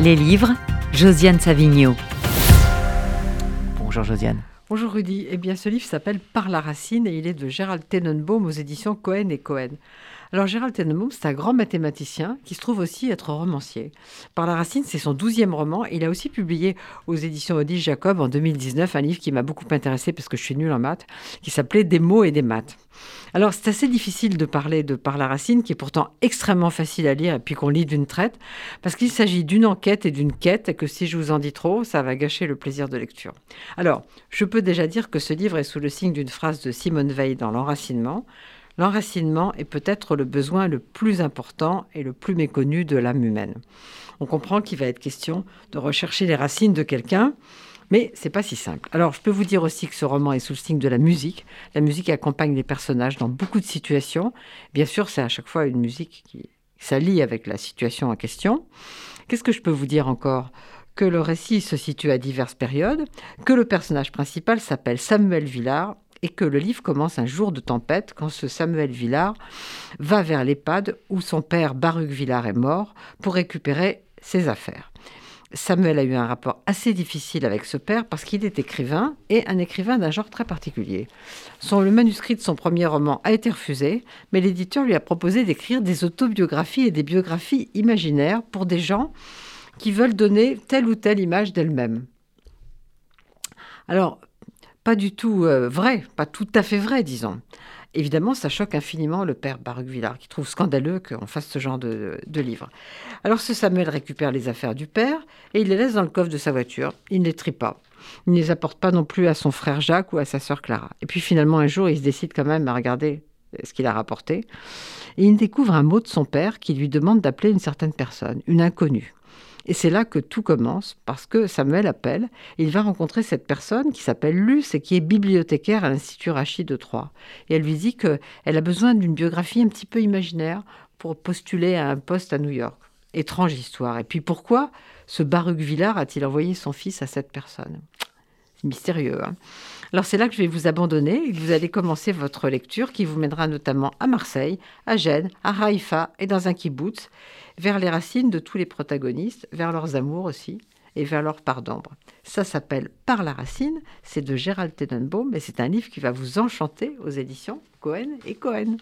Les livres, Josiane Savigno. Bonjour Josiane. Bonjour Rudy. Eh bien, ce livre s'appelle Par la racine et il est de Gérald Tenenbaum aux éditions Cohen et Cohen. Alors Gérald Tenenbaum, c'est un grand mathématicien qui se trouve aussi être romancier. Par la racine, c'est son douzième roman. Il a aussi publié aux éditions Odile Jacob en 2019 un livre qui m'a beaucoup intéressé parce que je suis nulle en maths, qui s'appelait Des mots et des maths. Alors c'est assez difficile de parler de Par la racine, qui est pourtant extrêmement facile à lire et puis qu'on lit d'une traite, parce qu'il s'agit d'une enquête et d'une quête, et que si je vous en dis trop, ça va gâcher le plaisir de lecture. Alors, je peux déjà dire que ce livre est sous le signe d'une phrase de Simone Veil dans L'enracinement. L'enracinement est peut-être le besoin le plus important et le plus méconnu de l'âme humaine. On comprend qu'il va être question de rechercher les racines de quelqu'un, mais c'est pas si simple. Alors, je peux vous dire aussi que ce roman est sous le signe de la musique. La musique accompagne les personnages dans beaucoup de situations. Bien sûr, c'est à chaque fois une musique qui s'allie avec la situation en question. Qu'est-ce que je peux vous dire encore? Que le récit se situe à diverses périodes, que le personnage principal s'appelle Samuel Villard et que le livre commence un jour de tempête quand ce Samuel Villard va vers l'EHPAD où son père Baruch Villard est mort pour récupérer ses affaires. Samuel a eu un rapport assez difficile avec ce père parce qu'il est écrivain et un écrivain d'un genre très particulier. Son, le manuscrit de son premier roman a été refusé, mais l'éditeur lui a proposé d'écrire des autobiographies et des biographies imaginaires pour des gens qui veulent donner telle ou telle image d'elle-même. Alors, pas du tout euh, vrai, pas tout à fait vrai, disons. Évidemment, ça choque infiniment le père Baruch Villard, qui trouve scandaleux qu'on fasse ce genre de, de livre. Alors ce Samuel récupère les affaires du père et il les laisse dans le coffre de sa voiture. Il ne les trie pas. Il ne les apporte pas non plus à son frère Jacques ou à sa sœur Clara. Et puis finalement, un jour, il se décide quand même à regarder ce qu'il a rapporté. Et il découvre un mot de son père qui lui demande d'appeler une certaine personne, une inconnue. Et c'est là que tout commence, parce que Samuel appelle, il va rencontrer cette personne qui s'appelle Luce et qui est bibliothécaire à l'Institut Rachid de Troyes. Et elle lui dit qu'elle a besoin d'une biographie un petit peu imaginaire pour postuler à un poste à New York. Étrange histoire. Et puis pourquoi ce Baruch Villard a-t-il envoyé son fils à cette personne? Mystérieux. Hein alors c'est là que je vais vous abandonner et vous allez commencer votre lecture qui vous mènera notamment à Marseille, à Gênes, à Haïfa et dans un kibbutz, vers les racines de tous les protagonistes, vers leurs amours aussi et vers leur part d'ombre. Ça s'appelle Par la racine, c'est de Gérald Tenenbaum et c'est un livre qui va vous enchanter aux éditions Cohen et Cohen.